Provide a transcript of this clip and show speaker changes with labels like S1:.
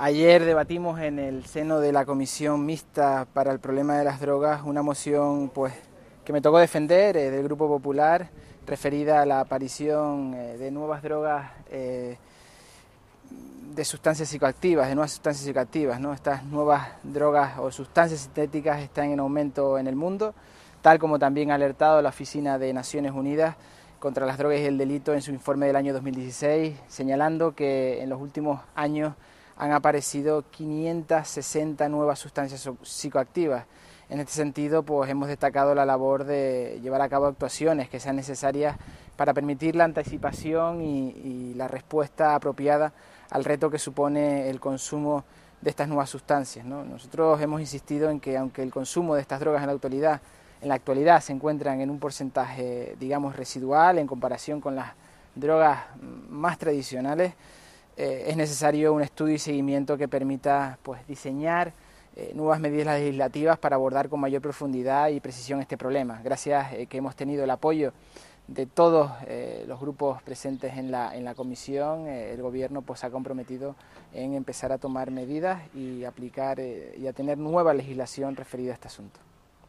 S1: Ayer debatimos en el seno de la Comisión Mixta para el Problema de las Drogas una moción pues, que me tocó defender eh, del Grupo Popular referida a la aparición eh, de nuevas drogas eh, de sustancias psicoactivas, de nuevas sustancias psicoactivas. ¿no? Estas nuevas drogas o sustancias sintéticas están en aumento en el mundo, tal como también ha alertado la Oficina de Naciones Unidas contra las drogas y el delito en su informe del año 2016, señalando que en los últimos años han aparecido 560 nuevas sustancias psicoactivas. En este sentido, pues hemos destacado la labor de llevar a cabo actuaciones que sean necesarias para permitir la anticipación y, la respuesta apropiada al reto que supone el consumo de estas nuevas sustancias. Nosotros hemos insistido en que aunque el consumo de estas drogas en la actualidad, en la actualidad se encuentran en un porcentaje, digamos, residual en comparación con las drogas más tradicionales, eh, es necesario un estudio y seguimiento que permita pues, diseñar eh, nuevas medidas legislativas para abordar con mayor profundidad y precisión este problema. Gracias eh, que hemos tenido el apoyo de todos los grupos presentes en la, en la comisión, el Gobierno pues, ha comprometido en empezar a tomar medidas y aplicar y a tener nueva legislación referida a este asunto.